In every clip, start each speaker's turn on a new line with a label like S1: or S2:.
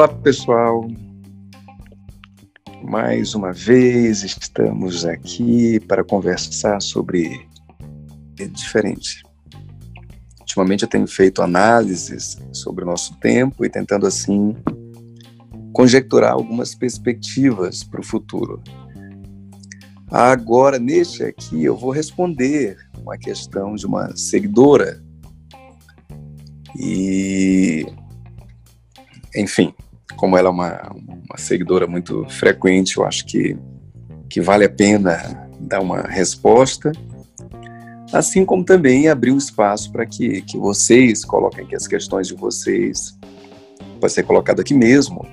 S1: Olá, pessoal. Mais uma vez estamos aqui para conversar sobre diferente. Ultimamente eu tenho feito análises sobre o nosso tempo e tentando assim conjecturar algumas perspectivas para o futuro. Agora, neste aqui, eu vou responder uma questão de uma seguidora. E, enfim, como ela é uma, uma seguidora muito frequente, eu acho que, que vale a pena dar uma resposta, assim como também abrir um espaço para que, que vocês coloquem aqui as questões de vocês, pode ser colocado aqui mesmo,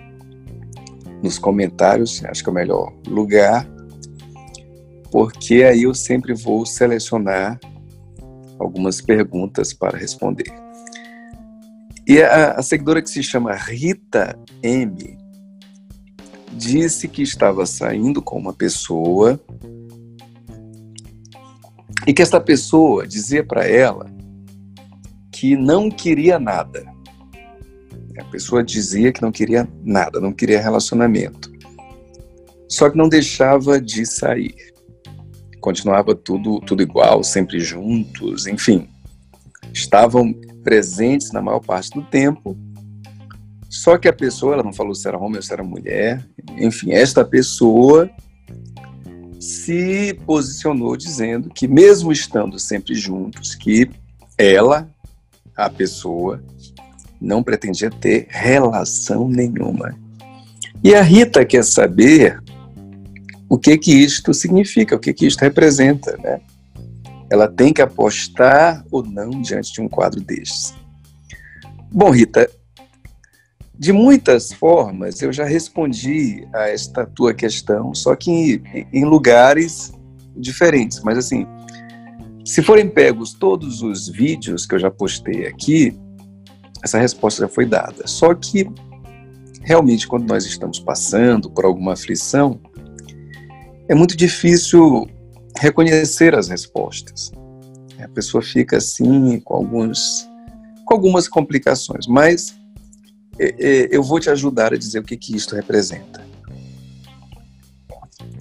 S1: nos comentários, acho que é o melhor lugar, porque aí eu sempre vou selecionar algumas perguntas para responder. E a, a seguidora que se chama Rita M disse que estava saindo com uma pessoa e que esta pessoa dizia para ela que não queria nada. A pessoa dizia que não queria nada, não queria relacionamento. Só que não deixava de sair. Continuava tudo, tudo igual, sempre juntos, enfim. Estavam presentes na maior parte do tempo. Só que a pessoa, ela não falou se era homem ou se era mulher. Enfim, esta pessoa se posicionou dizendo que mesmo estando sempre juntos, que ela, a pessoa, não pretendia ter relação nenhuma. E a Rita quer saber o que que isto significa, o que que isto representa, né? Ela tem que apostar ou não diante de um quadro destes. Bom, Rita, de muitas formas eu já respondi a esta tua questão, só que em, lugares diferentes. Mas assim, se forem pegos todos os vídeos que eu já postei aqui, essa resposta já foi dada. Só que, realmente, quando nós estamos passando por alguma aflição, é muito difícil reconhecer as respostas. A pessoa fica assim, com, alguns, com algumas complicações, mas é, é, eu vou te ajudar a dizer o que, que isto representa.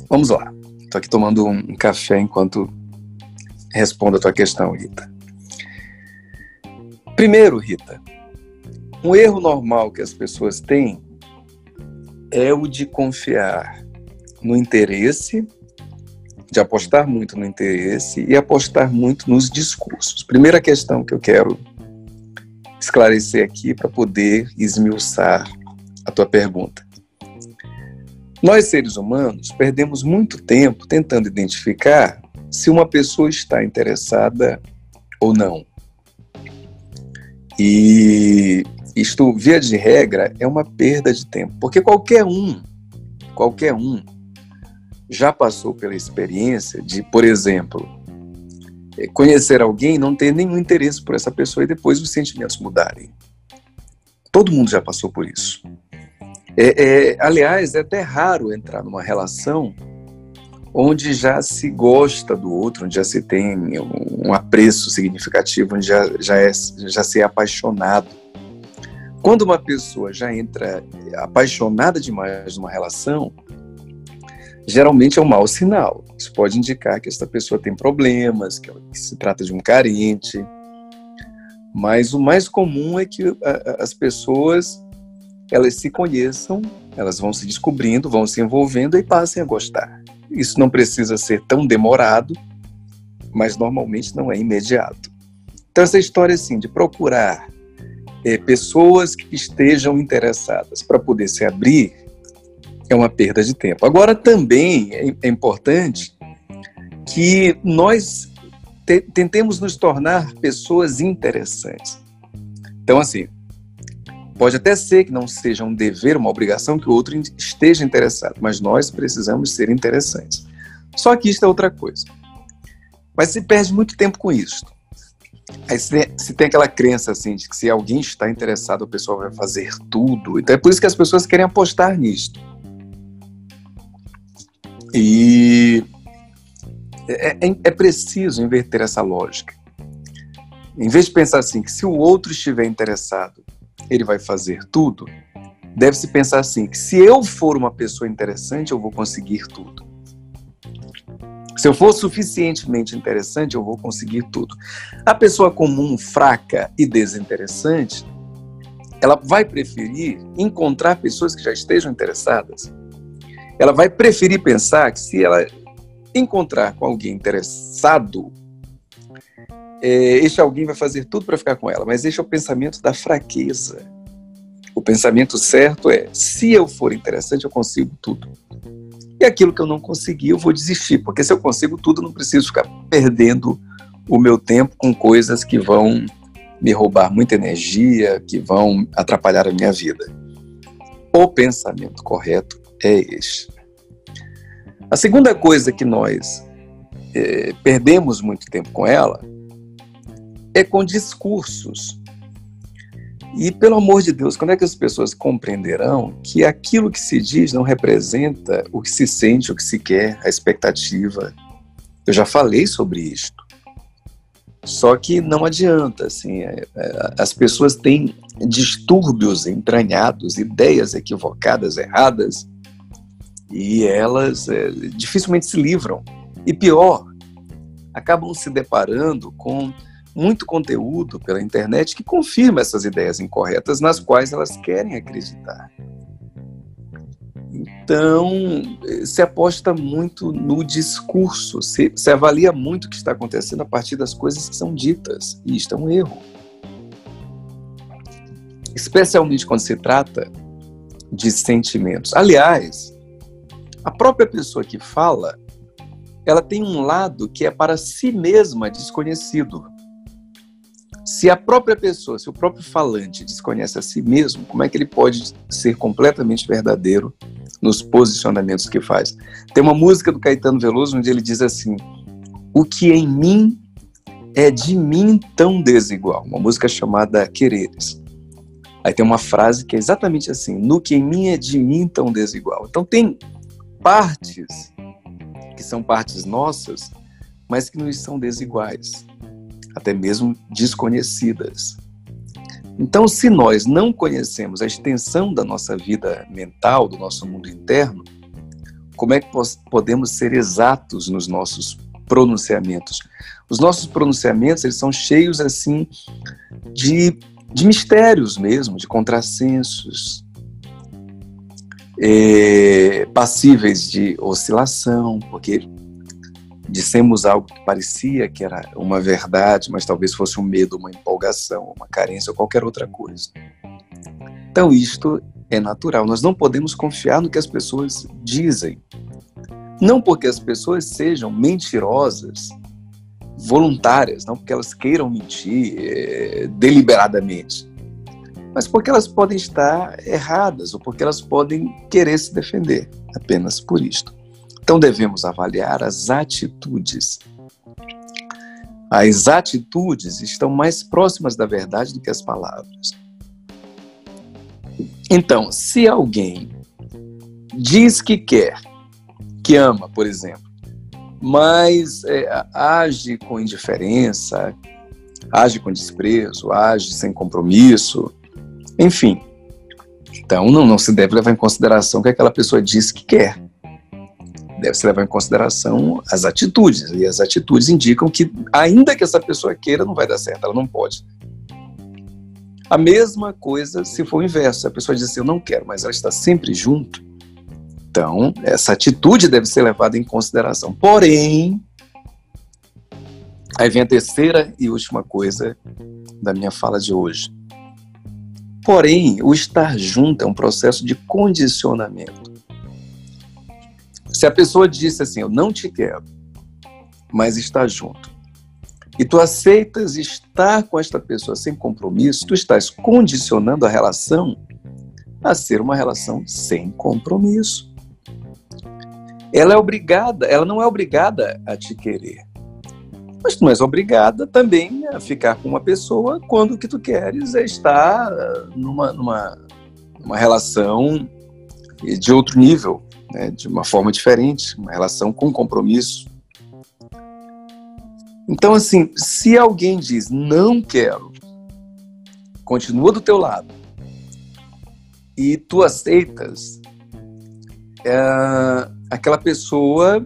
S1: Vamos lá. Estou aqui tomando um café enquanto respondo a tua questão, Rita. Primeiro, Rita, um erro normal que as pessoas têm é o de confiar no interesse, de apostar muito no interesse e apostar muito nos discursos. Primeira questão que eu quero esclarecer aqui para poder esmiuçar a tua pergunta. Nós, seres humanos, perdemos muito tempo tentando identificar se uma pessoa está interessada ou não. E isto, via de regra, é uma perda de tempo, porque qualquer um, qualquer um, já passou pela experiência de, por exemplo, é, conhecer alguém não ter nenhum interesse por essa pessoa e depois os sentimentos mudarem. Todo mundo já passou por isso. É, é, aliás, é até raro entrar numa relação onde já se gosta do outro, onde já se tem um apreço significativo, onde já, já, é, já se é apaixonado quando uma pessoa já entra apaixonada demais numa relação, geralmente é um mau sinal. Isso pode indicar que essa pessoa tem problemas, que se trata de um carente. Mas o mais comum é que as pessoas elas se conheçam, elas vão se descobrindo, vão se envolvendo e passem a gostar. Isso não precisa ser tão demorado, mas normalmente não é imediato. Então essa história assim de procurar é, pessoas que estejam interessadas para poder se abrir é uma perda de tempo. Agora, também é, é importante que nós te, tentemos nos tornar pessoas interessantes. Então, assim, pode até ser que não seja um dever, uma obrigação que o outro esteja interessado, mas nós precisamos ser interessantes. Só que isso é outra coisa. Mas se perde muito tempo com isso. Aí se tem aquela crença assim de que se alguém está interessado, o pessoal vai fazer tudo. Então é por isso que as pessoas querem apostar nisto. E é, é, é preciso inverter essa lógica. Em vez de pensar assim, que se o outro estiver interessado, ele vai fazer tudo, deve-se pensar assim: que se eu for uma pessoa interessante, eu vou conseguir tudo. Se eu for suficientemente interessante, eu vou conseguir tudo. A pessoa comum, fraca e desinteressante, ela vai preferir encontrar pessoas que já estejam interessadas. Ela vai preferir pensar que se ela encontrar com alguém interessado, é, este alguém vai fazer tudo para ficar com ela. Mas este é o pensamento da fraqueza. O pensamento certo é: se eu for interessante, eu consigo tudo. E aquilo que eu não consegui, eu vou desistir, porque se eu consigo tudo, não preciso ficar perdendo o meu tempo com coisas que vão me roubar muita energia, que vão atrapalhar a minha vida. O pensamento correto é este. A segunda coisa que nós é, perdemos muito tempo com ela é com discursos e, pelo amor de Deus, quando é que as pessoas compreenderão que aquilo que se diz não representa o que se sente, o que se quer, a expectativa? Eu já falei sobre isto. Só que não adianta, assim, é, é, as pessoas têm distúrbios entranhados, ideias equivocadas, erradas, e elas é, dificilmente se livram. E pior, acabam se deparando com muito conteúdo pela internet que confirma essas ideias incorretas nas quais elas querem acreditar. Então, se aposta muito no discurso, se, se, avalia muito o que está acontecendo a partir das coisas que são ditas, e isto é um erro. Especialmente quando se trata de sentimentos. Aliás, a própria pessoa que fala, ela tem um lado que é para si mesma desconhecido. Se a própria pessoa, se o próprio falante desconhece a si mesmo, como é que ele pode ser completamente verdadeiro nos posicionamentos que faz? Tem uma música do Caetano Veloso onde ele diz assim: O que em mim é de mim tão desigual. Uma música chamada Quereres. Aí tem uma frase que é exatamente assim: No que em mim é de mim tão desigual. Então tem partes que são partes nossas, mas que nos são desiguais até mesmo desconhecidas. Então, se nós não conhecemos a extensão da nossa vida mental, do nosso mundo interno, como é que podemos ser exatos nos nossos pronunciamentos? Os nossos pronunciamentos eles são cheios assim de, de mistérios mesmo, de contrassensos, é, passíveis de oscilação, porque dissemos algo que parecia que era uma verdade, mas talvez fosse um medo, uma empolgação, uma carência ou qualquer outra coisa. Então, isto é natural. Nós não podemos confiar no que as pessoas dizem. Não porque as pessoas sejam mentirosas, voluntárias, não porque elas queiram mentir é, deliberadamente, mas porque elas podem estar erradas ou porque elas podem querer se defender, apenas por isto. Então devemos avaliar as atitudes. As atitudes estão mais próximas da verdade do que as palavras. Então, se alguém diz que quer, que ama, por exemplo, mas é, age com indiferença, age com desprezo, age sem compromisso, enfim. Então, não, não se deve levar em consideração que aquela pessoa diz que quer deve-se levar em consideração as atitudes. E as atitudes indicam que, ainda que essa pessoa queira, não vai dar certo, ela não pode. A mesma coisa se for o inverso. A pessoa diz assim, eu não quero, mas ela está sempre junto. Então, essa atitude deve ser levada em consideração. Porém, aí vem a terceira e última coisa da minha fala de hoje. Porém, o estar junto é um processo de condicionamento. Se a pessoa disse assim, eu não te quero, mas está junto, e tu aceitas estar com esta pessoa sem compromisso, tu estás condicionando a relação a ser uma relação sem compromisso. Ela é obrigada, ela não é obrigada a te querer. Mas tu não és obrigada também a ficar com uma pessoa quando o que tu queres é estar numa, numa, numa relação de outro nível, né, de uma forma diferente, uma relação com compromisso. Então, assim, se alguém diz não quero, continua do teu lado, e tu aceitas, é, aquela pessoa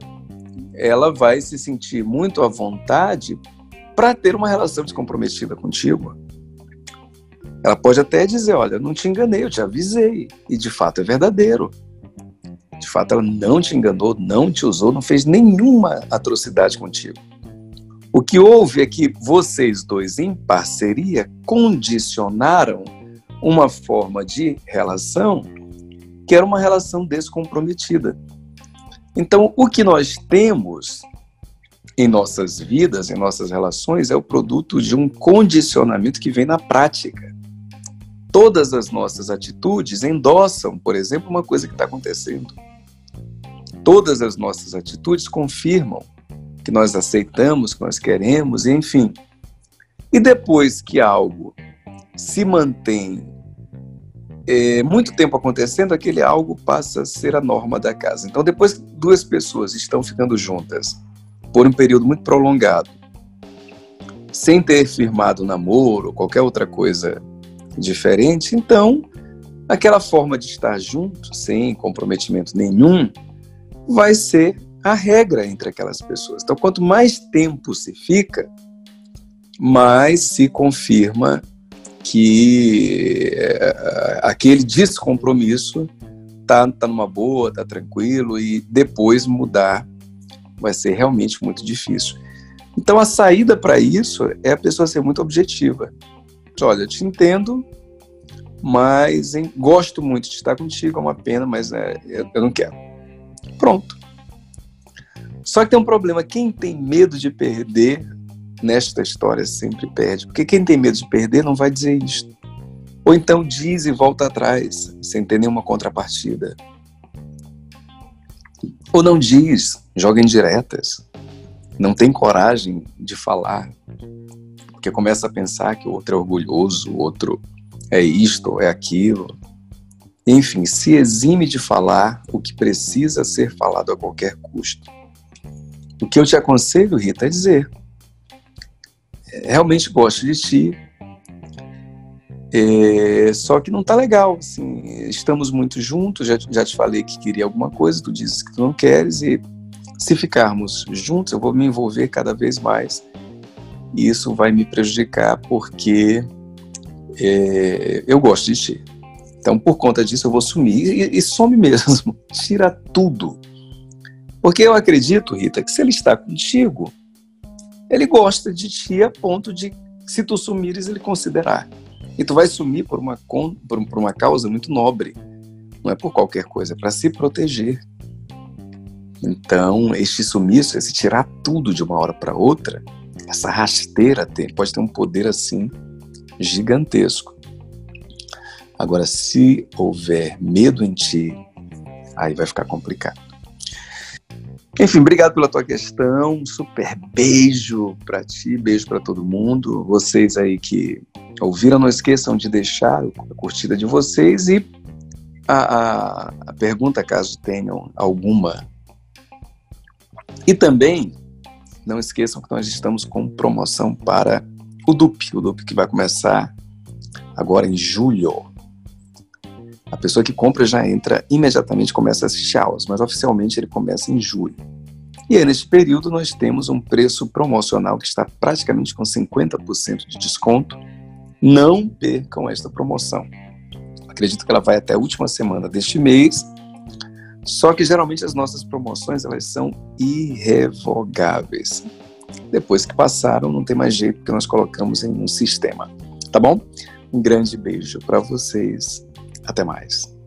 S1: ela vai se sentir muito à vontade para ter uma relação descomprometida contigo. Ela pode até dizer, olha, não te enganei, eu te avisei. E de fato é verdadeiro. De fato ela não te enganou, não te usou, não fez nenhuma atrocidade contigo. O que houve é que vocês dois, em parceria, condicionaram uma forma de relação que era uma relação descomprometida. Então, o que nós temos em nossas vidas, em nossas relações, é o produto de um condicionamento que vem na prática. Todas as nossas atitudes endossam, por exemplo, uma coisa que está acontecendo. Todas as nossas atitudes confirmam que nós aceitamos, que nós queremos, enfim. E depois que algo se mantém é, muito tempo acontecendo, aquele algo passa a ser a norma da casa. Então, depois que duas pessoas estão ficando juntas por um período muito prolongado, sem ter firmado namoro ou qualquer outra coisa diferente, então aquela forma de estar junto, sem comprometimento nenhum, vai ser a regra entre aquelas pessoas. Então, quanto mais tempo se fica, mais se confirma que é, aquele descompromisso tá, tá numa boa, tá tranquilo e depois mudar vai ser realmente muito difícil. Então a saída para isso é a pessoa ser muito objetiva. Olha, te entendo, mas hein, gosto muito de estar contigo, é uma pena, mas é, eu não quero. Pronto. Só que tem um problema, quem tem medo de perder nesta história sempre perde. Porque quem tem medo de perder não vai dizer isto. Ou então diz e volta atrás, sem ter nenhuma contrapartida. Ou não diz, joga em diretas. Não tem coragem de falar. Porque começa a pensar que o outro é orgulhoso, o outro é isto, é aquilo. Enfim, se exime de falar o que precisa ser falado a qualquer custo. O que eu te aconselho, Rita, é dizer: realmente gosto de ti, é, só que não tá legal, assim, estamos muito juntos, já, já te falei que queria alguma coisa, tu dizes que tu não queres, e se ficarmos juntos, eu vou me envolver cada vez mais, e isso vai me prejudicar, porque é, eu gosto de ti. Então, por conta disso, eu vou sumir, e, e some mesmo, tira tudo. Porque eu acredito, Rita, que se ele está contigo, ele gosta de ti a ponto de, se tu sumires, ele considerar. E tu vai sumir por uma, por, uma causa muito nobre. Não é por qualquer coisa, é para se proteger. Então, este sumiço, esse tirar tudo de uma hora para outra, essa rasteira tem, pode ter um poder assim gigantesco. Agora, se houver medo em ti, aí vai ficar complicado. Enfim, obrigado pela tua questão. Um super beijo para ti, beijo para todo mundo. Vocês aí que ouviram, não esqueçam de deixar a curtida de vocês e a, a, a pergunta, caso tenham alguma. E também não esqueçam que nós estamos com promoção para o DUP, o DUP que vai começar agora em julho. A pessoa que compra já entra imediatamente, começa a assistir aulas, mas oficialmente ele começa em julho. E aí, neste período, nós temos um preço promocional que está praticamente com 50% de desconto. Não percam esta promoção. Acredito que ela vai até a última semana deste mês. Só que geralmente as nossas promoções elas são irrevogáveis. Depois que passaram, não tem mais jeito porque nós colocamos em um sistema. Tá bom? Um grande beijo para vocês até mais.